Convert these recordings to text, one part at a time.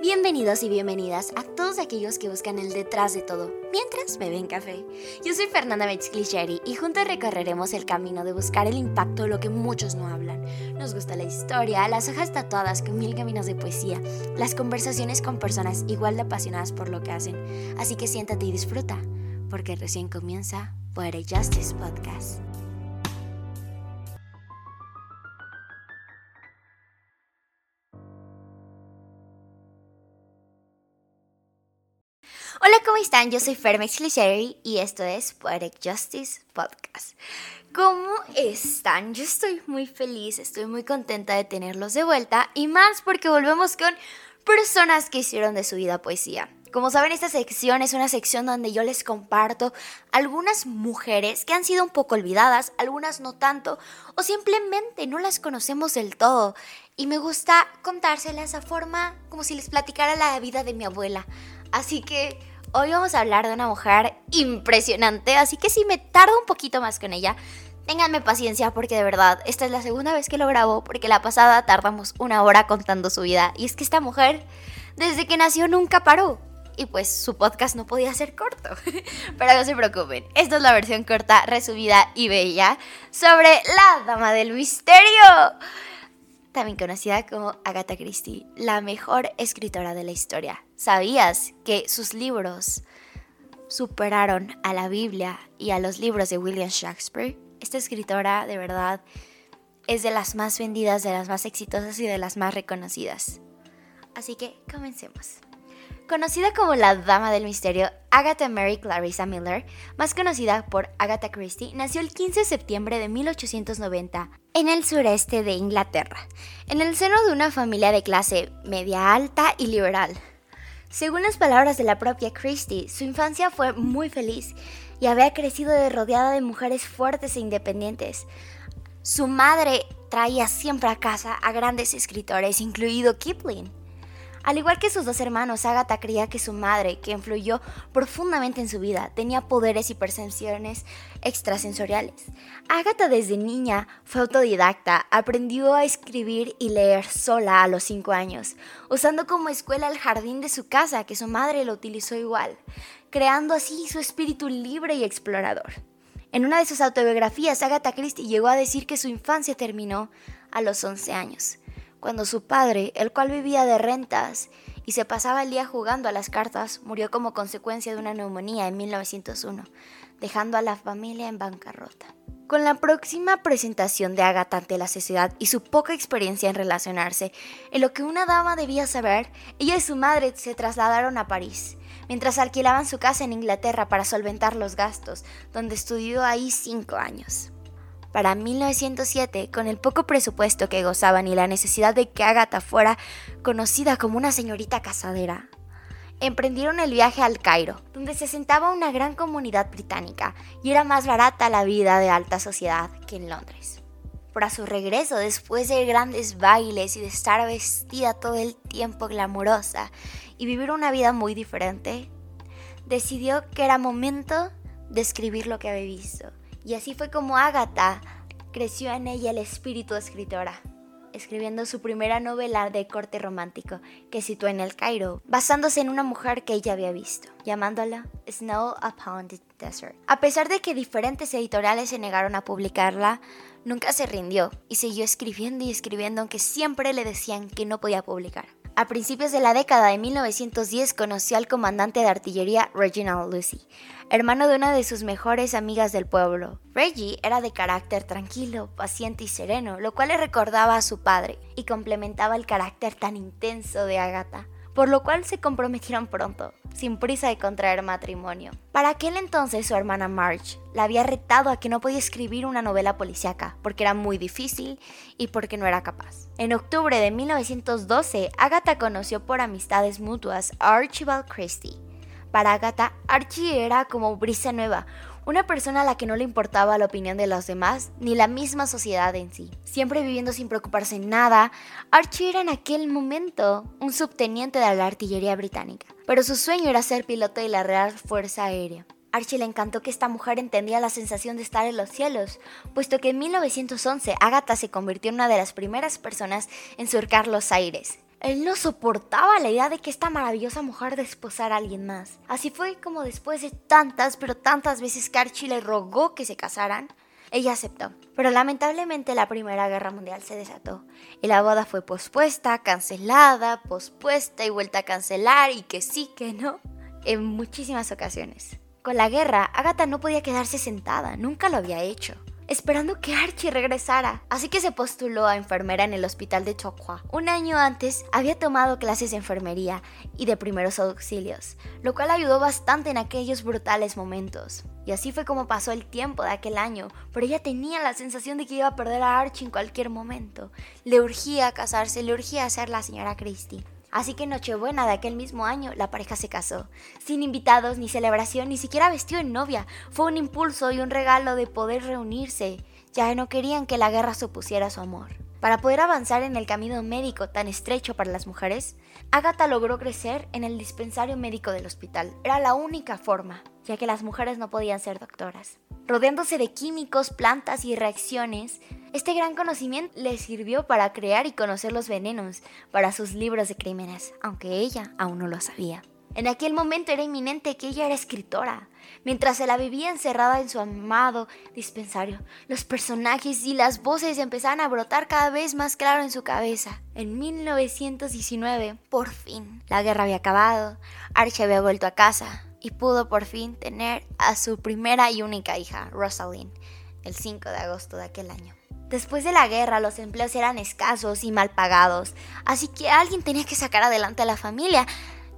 Bienvenidos y bienvenidas a todos aquellos que buscan el detrás de todo, mientras beben café. Yo soy Fernanda Metzglicheri y juntos recorreremos el camino de buscar el impacto de lo que muchos no hablan. Nos gusta la historia, las hojas tatuadas con mil caminos de poesía, las conversaciones con personas igual de apasionadas por lo que hacen. Así que siéntate y disfruta, porque recién comienza Poetic Justice Podcast. Están? Yo soy Fermex Clichere y esto es Poetic Justice Podcast. ¿Cómo están? Yo estoy muy feliz, estoy muy contenta de tenerlos de vuelta y más porque volvemos con personas que hicieron de su vida poesía. Como saben, esta sección es una sección donde yo les comparto algunas mujeres que han sido un poco olvidadas, algunas no tanto, o simplemente no las conocemos del todo. Y me gusta contárselas a forma como si les platicara la vida de mi abuela. Así que Hoy vamos a hablar de una mujer impresionante, así que si me tardo un poquito más con ella, ténganme paciencia porque de verdad, esta es la segunda vez que lo grabo porque la pasada tardamos una hora contando su vida y es que esta mujer desde que nació nunca paró. Y pues su podcast no podía ser corto. Pero no se preocupen, esta es la versión corta, resumida y bella sobre la Dama del Misterio también conocida como Agatha Christie, la mejor escritora de la historia. ¿Sabías que sus libros superaron a la Biblia y a los libros de William Shakespeare? Esta escritora de verdad es de las más vendidas, de las más exitosas y de las más reconocidas. Así que comencemos. Conocida como la Dama del Misterio, Agatha Mary Clarissa Miller, más conocida por Agatha Christie, nació el 15 de septiembre de 1890 en el sureste de Inglaterra, en el seno de una familia de clase media alta y liberal. Según las palabras de la propia Christie, su infancia fue muy feliz y había crecido rodeada de mujeres fuertes e independientes. Su madre traía siempre a casa a grandes escritores, incluido Kipling. Al igual que sus dos hermanos, Agatha creía que su madre, que influyó profundamente en su vida, tenía poderes y percepciones extrasensoriales. Agatha desde niña fue autodidacta, aprendió a escribir y leer sola a los 5 años, usando como escuela el jardín de su casa, que su madre lo utilizó igual, creando así su espíritu libre y explorador. En una de sus autobiografías, Agatha Christie llegó a decir que su infancia terminó a los 11 años cuando su padre, el cual vivía de rentas y se pasaba el día jugando a las cartas, murió como consecuencia de una neumonía en 1901, dejando a la familia en bancarrota. Con la próxima presentación de Agatha ante la sociedad y su poca experiencia en relacionarse, en lo que una dama debía saber, ella y su madre se trasladaron a París, mientras alquilaban su casa en Inglaterra para solventar los gastos, donde estudió ahí cinco años. Para 1907, con el poco presupuesto que gozaban y la necesidad de que Agatha fuera conocida como una señorita casadera, emprendieron el viaje al Cairo, donde se sentaba una gran comunidad británica y era más barata la vida de alta sociedad que en Londres. Para su regreso, después de grandes bailes y de estar vestida todo el tiempo glamurosa y vivir una vida muy diferente, decidió que era momento de escribir lo que había visto y así fue como Agatha creció en ella el espíritu escritora, escribiendo su primera novela de corte romántico, que situó en el Cairo, basándose en una mujer que ella había visto, llamándola Snow Upon the Desert. A pesar de que diferentes editoriales se negaron a publicarla, nunca se rindió y siguió escribiendo y escribiendo aunque siempre le decían que no podía publicar. A principios de la década de 1910 conoció al comandante de artillería Reginald Lucy, hermano de una de sus mejores amigas del pueblo. Reggie era de carácter tranquilo, paciente y sereno, lo cual le recordaba a su padre y complementaba el carácter tan intenso de Agatha por lo cual se comprometieron pronto, sin prisa de contraer matrimonio. Para aquel entonces su hermana Marge la había retado a que no podía escribir una novela policíaca porque era muy difícil y porque no era capaz. En octubre de 1912, Agatha conoció por amistades mutuas a Archibald Christie. Para Agatha, Archie era como brisa nueva, una persona a la que no le importaba la opinión de los demás ni la misma sociedad en sí. Siempre viviendo sin preocuparse en nada, Archie era en aquel momento un subteniente de la artillería británica, pero su sueño era ser piloto de la Real Fuerza Aérea. Archie le encantó que esta mujer entendía la sensación de estar en los cielos, puesto que en 1911 Agatha se convirtió en una de las primeras personas en surcar los aires. Él no soportaba la idea de que esta maravillosa mujer desposara a alguien más. Así fue como después de tantas, pero tantas veces que Archie le rogó que se casaran, ella aceptó. Pero lamentablemente la Primera Guerra Mundial se desató y la boda fue pospuesta, cancelada, pospuesta y vuelta a cancelar y que sí, que no, en muchísimas ocasiones. Con la guerra, Agatha no podía quedarse sentada, nunca lo había hecho esperando que Archie regresara. Así que se postuló a enfermera en el hospital de Chocua. Un año antes había tomado clases de enfermería y de primeros auxilios, lo cual ayudó bastante en aquellos brutales momentos. Y así fue como pasó el tiempo de aquel año, pero ella tenía la sensación de que iba a perder a Archie en cualquier momento. Le urgía casarse, le urgía ser la señora Christie. Así que en Nochebuena de aquel mismo año, la pareja se casó. Sin invitados, ni celebración, ni siquiera vestido en novia. Fue un impulso y un regalo de poder reunirse, ya no querían que la guerra supusiera su amor. Para poder avanzar en el camino médico tan estrecho para las mujeres, Agatha logró crecer en el dispensario médico del hospital. Era la única forma, ya que las mujeres no podían ser doctoras. Rodeándose de químicos, plantas y reacciones, este gran conocimiento le sirvió para crear y conocer los venenos para sus libros de crímenes, aunque ella aún no lo sabía. En aquel momento era inminente que ella era escritora. Mientras se la vivía encerrada en su amado dispensario, los personajes y las voces empezaban a brotar cada vez más claro en su cabeza. En 1919, por fin, la guerra había acabado, Archie había vuelto a casa y pudo por fin tener a su primera y única hija, Rosalind, el 5 de agosto de aquel año. Después de la guerra los empleos eran escasos y mal pagados, así que alguien tenía que sacar adelante a la familia,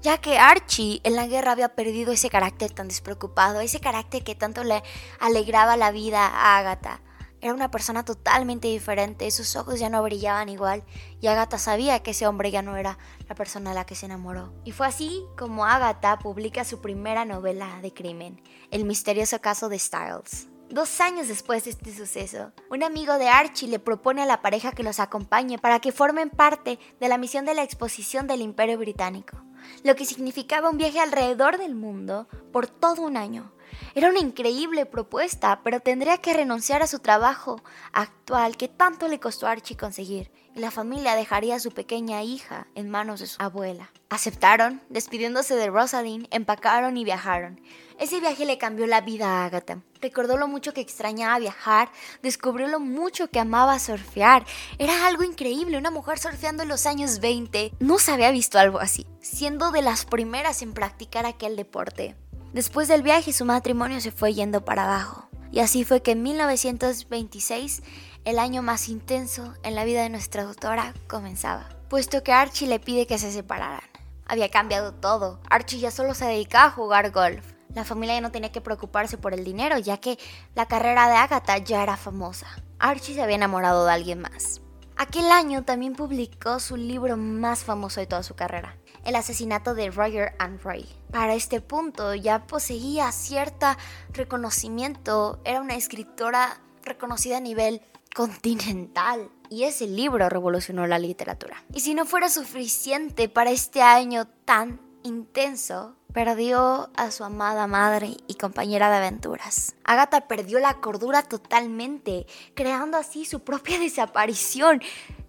ya que Archie en la guerra había perdido ese carácter tan despreocupado, ese carácter que tanto le alegraba la vida a Agatha. Era una persona totalmente diferente, sus ojos ya no brillaban igual y Agatha sabía que ese hombre ya no era la persona a la que se enamoró. Y fue así como Agatha publica su primera novela de crimen, El misterioso caso de Styles. Dos años después de este suceso, un amigo de Archie le propone a la pareja que los acompañe para que formen parte de la misión de la exposición del Imperio Británico, lo que significaba un viaje alrededor del mundo por todo un año. Era una increíble propuesta, pero tendría que renunciar a su trabajo actual que tanto le costó a Archie conseguir, la familia dejaría a su pequeña hija en manos de su abuela. Aceptaron, despidiéndose de Rosalind, empacaron y viajaron. Ese viaje le cambió la vida a Agatha. Recordó lo mucho que extrañaba viajar, descubrió lo mucho que amaba surfear. Era algo increíble, una mujer surfeando en los años 20. No se había visto algo así, siendo de las primeras en practicar aquel deporte. Después del viaje su matrimonio se fue yendo para abajo. Y así fue que en 1926, el año más intenso en la vida de nuestra doctora, comenzaba, puesto que Archie le pide que se separaran. Había cambiado todo. Archie ya solo se dedicaba a jugar golf. La familia ya no tenía que preocuparse por el dinero, ya que la carrera de Agatha ya era famosa. Archie se había enamorado de alguien más. Aquel año también publicó su libro más famoso de toda su carrera, El asesinato de Roger and Ray. Para este punto ya poseía cierto reconocimiento, era una escritora reconocida a nivel continental y ese libro revolucionó la literatura. Y si no fuera suficiente para este año tan intenso, perdió a su amada madre y compañera de aventuras. Agatha perdió la cordura totalmente, creando así su propia desaparición,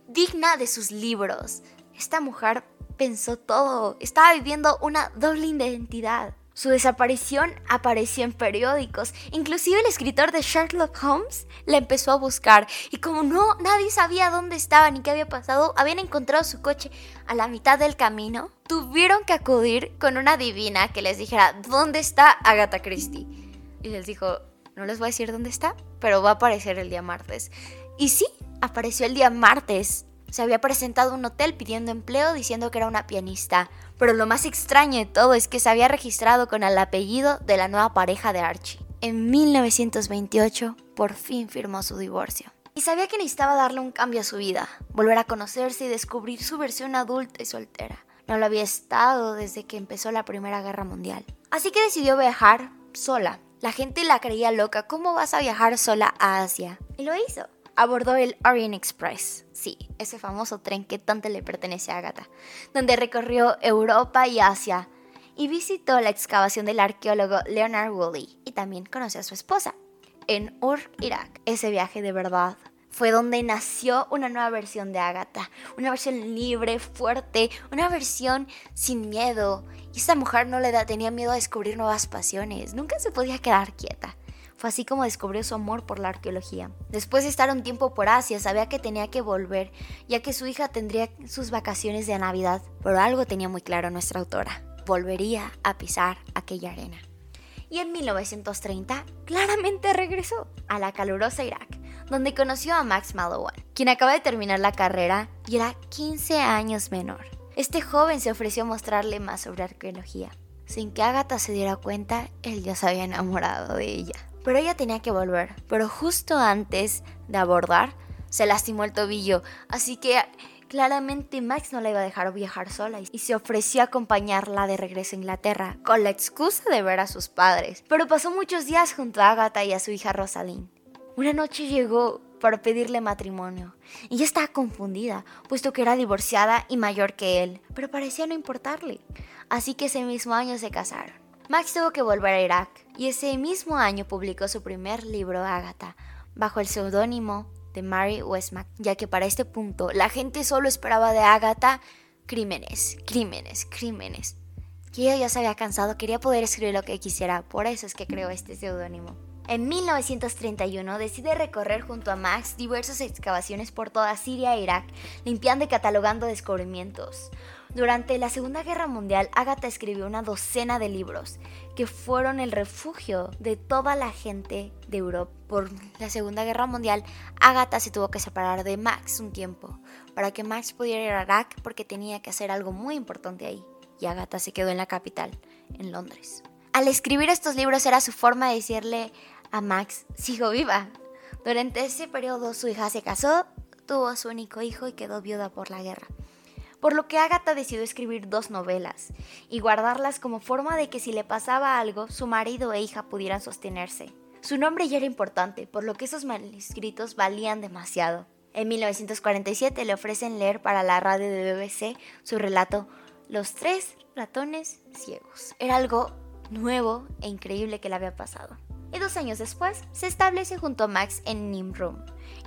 digna de sus libros. Esta mujer pensó todo, estaba viviendo una doble identidad. Su desaparición apareció en periódicos. Inclusive el escritor de Sherlock Holmes la empezó a buscar. Y como no, nadie sabía dónde estaba ni qué había pasado, habían encontrado su coche a la mitad del camino. Tuvieron que acudir con una divina que les dijera, ¿dónde está Agatha Christie? Y les dijo, no les voy a decir dónde está, pero va a aparecer el día martes. Y sí, apareció el día martes se había presentado a un hotel pidiendo empleo diciendo que era una pianista, pero lo más extraño de todo es que se había registrado con el apellido de la nueva pareja de Archie. En 1928 por fin firmó su divorcio. Y sabía que necesitaba darle un cambio a su vida, volver a conocerse y descubrir su versión adulta y soltera. No lo había estado desde que empezó la Primera Guerra Mundial. Así que decidió viajar sola. La gente la creía loca, ¿cómo vas a viajar sola a Asia? Y lo hizo abordó el Orient Express, sí, ese famoso tren que tanto le pertenece a Agatha, donde recorrió Europa y Asia y visitó la excavación del arqueólogo Leonard Woolley y también conoció a su esposa en Ur, Irak. Ese viaje de verdad fue donde nació una nueva versión de Agatha, una versión libre, fuerte, una versión sin miedo. Y esta mujer no le da, tenía miedo a descubrir nuevas pasiones, nunca se podía quedar quieta. Así como descubrió su amor por la arqueología. Después de estar un tiempo por Asia, sabía que tenía que volver, ya que su hija tendría sus vacaciones de Navidad, pero algo tenía muy claro nuestra autora. Volvería a pisar aquella arena. Y en 1930, claramente regresó a la calurosa Irak donde conoció a Max Mallowan, quien acaba de terminar la carrera y era 15 años menor. Este joven se ofreció a mostrarle más sobre arqueología. Sin que Agatha se diera cuenta, él ya se había enamorado de ella. Pero ella tenía que volver. Pero justo antes de abordar, se lastimó el tobillo. Así que claramente Max no la iba a dejar viajar sola y se ofreció a acompañarla de regreso a Inglaterra con la excusa de ver a sus padres. Pero pasó muchos días junto a Agatha y a su hija Rosalind. Una noche llegó para pedirle matrimonio. y Ella estaba confundida, puesto que era divorciada y mayor que él, pero parecía no importarle. Así que ese mismo año se casaron. Max tuvo que volver a Irak y ese mismo año publicó su primer libro, Agatha, bajo el seudónimo de Mary Westmac, ya que para este punto la gente solo esperaba de Agatha crímenes, crímenes, crímenes. Y ella ya se había cansado, quería poder escribir lo que quisiera, por eso es que creó este seudónimo. En 1931 decide recorrer junto a Max diversas excavaciones por toda Siria e Irak, limpiando y catalogando descubrimientos. Durante la Segunda Guerra Mundial, Agatha escribió una docena de libros que fueron el refugio de toda la gente de Europa. Por la Segunda Guerra Mundial, Agatha se tuvo que separar de Max un tiempo para que Max pudiera ir a Irak porque tenía que hacer algo muy importante ahí. Y Agatha se quedó en la capital, en Londres. Al escribir estos libros era su forma de decirle a Max, sigo viva. Durante ese periodo su hija se casó, tuvo su único hijo y quedó viuda por la guerra. Por lo que Agatha decidió escribir dos novelas y guardarlas como forma de que si le pasaba algo, su marido e hija pudieran sostenerse. Su nombre ya era importante, por lo que esos manuscritos valían demasiado. En 1947 le ofrecen leer para la radio de BBC su relato Los tres ratones ciegos. Era algo nuevo e increíble que le había pasado y dos años después se establece junto a Max en Nimrum,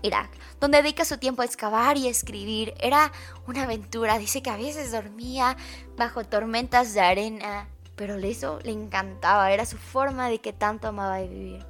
Irak, donde dedica su tiempo a excavar y escribir. Era una aventura, dice que a veces dormía bajo tormentas de arena, pero eso le encantaba, era su forma de que tanto amaba vivir.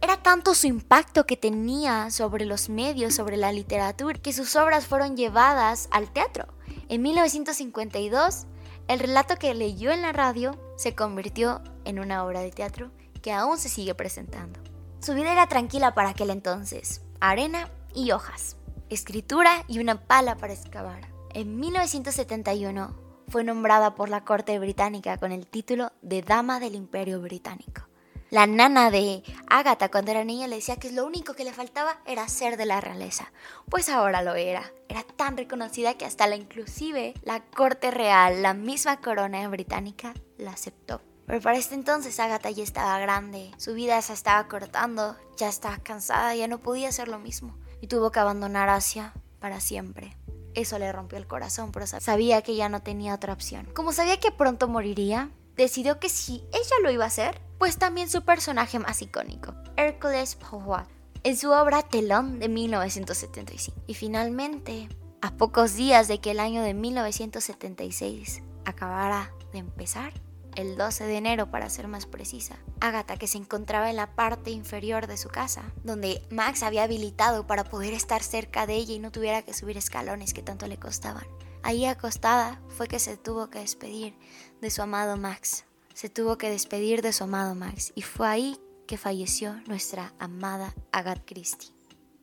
Era tanto su impacto que tenía sobre los medios, sobre la literatura, que sus obras fueron llevadas al teatro. En 1952, el relato que leyó en la radio se convirtió en una obra de teatro que aún se sigue presentando. Su vida era tranquila para aquel entonces, arena y hojas, escritura y una pala para excavar. En 1971 fue nombrada por la corte británica con el título de Dama del Imperio Británico. La nana de Agatha cuando era niña le decía que lo único que le faltaba era ser de la realeza. Pues ahora lo era. Era tan reconocida que hasta la inclusive la corte real, la misma corona británica, la aceptó. Pero para este entonces Agatha ya estaba grande, su vida se estaba cortando, ya estaba cansada, ya no podía hacer lo mismo y tuvo que abandonar Asia para siempre. Eso le rompió el corazón, pero sabía que ya no tenía otra opción. Como sabía que pronto moriría, decidió que si ella lo iba a hacer, pues también su personaje más icónico, Hércules Poirot, en su obra Telón de 1975. Y finalmente, a pocos días de que el año de 1976 acabara de empezar, el 12 de enero para ser más precisa. Agatha, que se encontraba en la parte inferior de su casa, donde Max había habilitado para poder estar cerca de ella y no tuviera que subir escalones que tanto le costaban. Ahí acostada fue que se tuvo que despedir de su amado Max. Se tuvo que despedir de su amado Max y fue ahí que falleció nuestra amada Agatha Christie.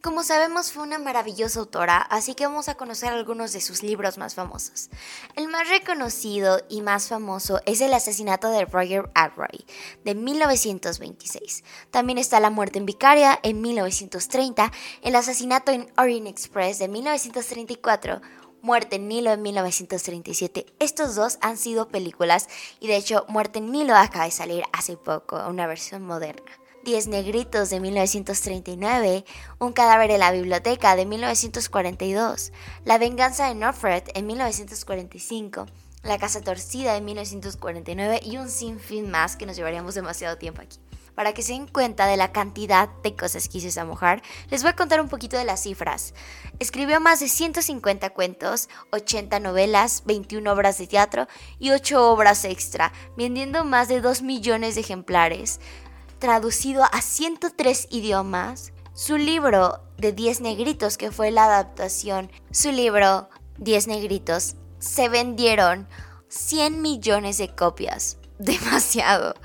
Como sabemos fue una maravillosa autora, así que vamos a conocer algunos de sus libros más famosos. El más reconocido y más famoso es El asesinato de Roger Ackroyd, de 1926. También está La muerte en Vicaria, en 1930, El asesinato en Orient Express, de 1934, Muerte en Nilo en 1937. Estos dos han sido películas y de hecho Muerte en Nilo acaba de salir hace poco, una versión moderna. Diez Negritos de 1939, Un cadáver en la biblioteca de 1942, La venganza de Norfred en 1945, La casa torcida de 1949 y un sinfín más que nos llevaríamos demasiado tiempo aquí. para que se den cuenta de la cantidad de cosas que hizo esa mujer, les voy a contar un poquito de las cifras. Escribió más de 150 cuentos, 80 novelas, 21 obras de teatro y 8 obras extra, vendiendo más de 2 millones de ejemplares, traducido a 103 idiomas. Su libro de 10 negritos, que fue la adaptación, su libro 10 negritos, se vendieron 100 millones de copias. Demasiado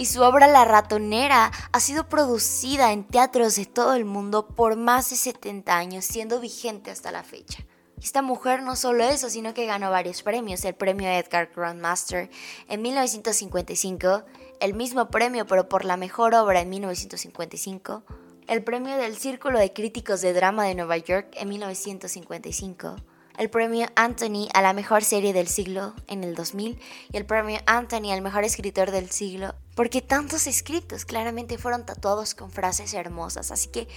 y su obra La ratonera ha sido producida en teatros de todo el mundo por más de 70 años, siendo vigente hasta la fecha. Esta mujer no solo eso, sino que ganó varios premios, el premio Edgar Grandmaster en 1955, el mismo premio pero por la mejor obra en 1955, el premio del Círculo de Críticos de Drama de Nueva York en 1955, el premio Anthony a la mejor serie del siglo en el 2000 y el premio Anthony al mejor escritor del siglo, porque tantos escritos claramente fueron tatuados con frases hermosas, así que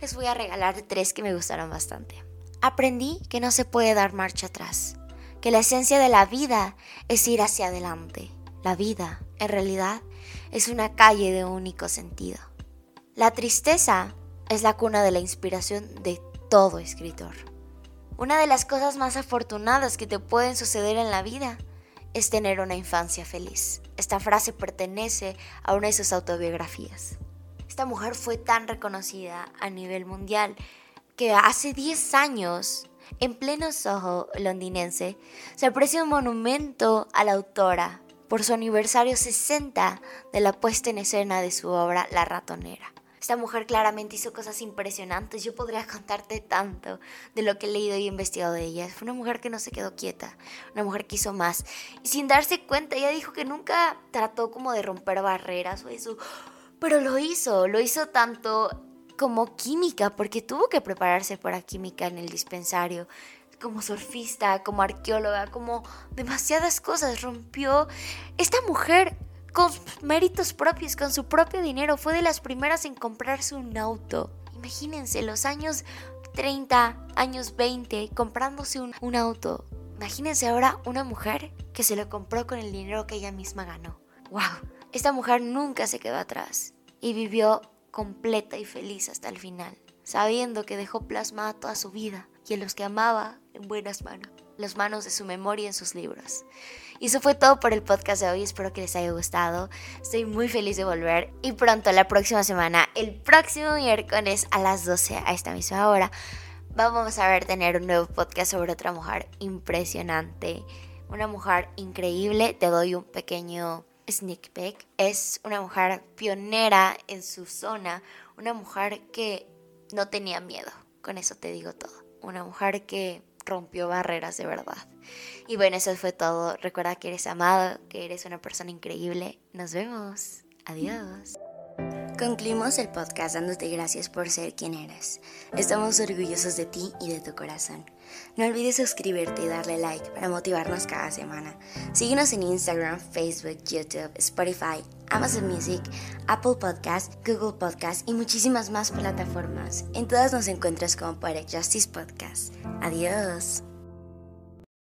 les voy a regalar tres que me gustaron bastante. Aprendí que no se puede dar marcha atrás, que la esencia de la vida es ir hacia adelante. La vida, en realidad, es una calle de único sentido. La tristeza es la cuna de la inspiración de todo escritor. Una de las cosas más afortunadas que te pueden suceder en la vida es tener una infancia feliz. Esta frase pertenece a una de sus autobiografías. Esta mujer fue tan reconocida a nivel mundial que hace 10 años, en pleno Soho londinense, se aprecia un monumento a la autora por su aniversario 60 de la puesta en escena de su obra La ratonera. Esta mujer claramente hizo cosas impresionantes. Yo podría contarte tanto de lo que he leído y investigado de ella. Fue una mujer que no se quedó quieta, una mujer que hizo más. Y sin darse cuenta, ella dijo que nunca trató como de romper barreras o eso. Pero lo hizo, lo hizo tanto como química, porque tuvo que prepararse para química en el dispensario como surfista, como arqueóloga, como demasiadas cosas. Rompió. Esta mujer con méritos propios, con su propio dinero. Fue de las primeras en comprarse un auto. Imagínense, los años 30, años 20, comprándose un, un auto. Imagínense ahora una mujer que se lo compró con el dinero que ella misma ganó. ¡Wow! Esta mujer nunca se quedó atrás y vivió completa y feliz hasta el final, sabiendo que dejó plasmada toda su vida y en los que amaba en buenas manos, las manos de su memoria en sus libros. Y eso fue todo por el podcast de hoy. Espero que les haya gustado. Estoy muy feliz de volver. Y pronto, la próxima semana, el próximo miércoles a las 12 a esta misma hora, vamos a ver tener un nuevo podcast sobre otra mujer impresionante. Una mujer increíble. Te doy un pequeño sneak peek. Es una mujer pionera en su zona. Una mujer que no tenía miedo. Con eso te digo todo. Una mujer que rompió barreras de verdad. Y bueno, eso fue todo. Recuerda que eres amado, que eres una persona increíble. Nos vemos. Adiós. Concluimos el podcast dándote gracias por ser quien eres. Estamos orgullosos de ti y de tu corazón. No olvides suscribirte y darle like para motivarnos cada semana. Síguenos en Instagram, Facebook, YouTube, Spotify, Amazon Music, Apple Podcast, Google Podcast y muchísimas más plataformas. En todas nos encuentras como Poetic Justice Podcast. Adiós.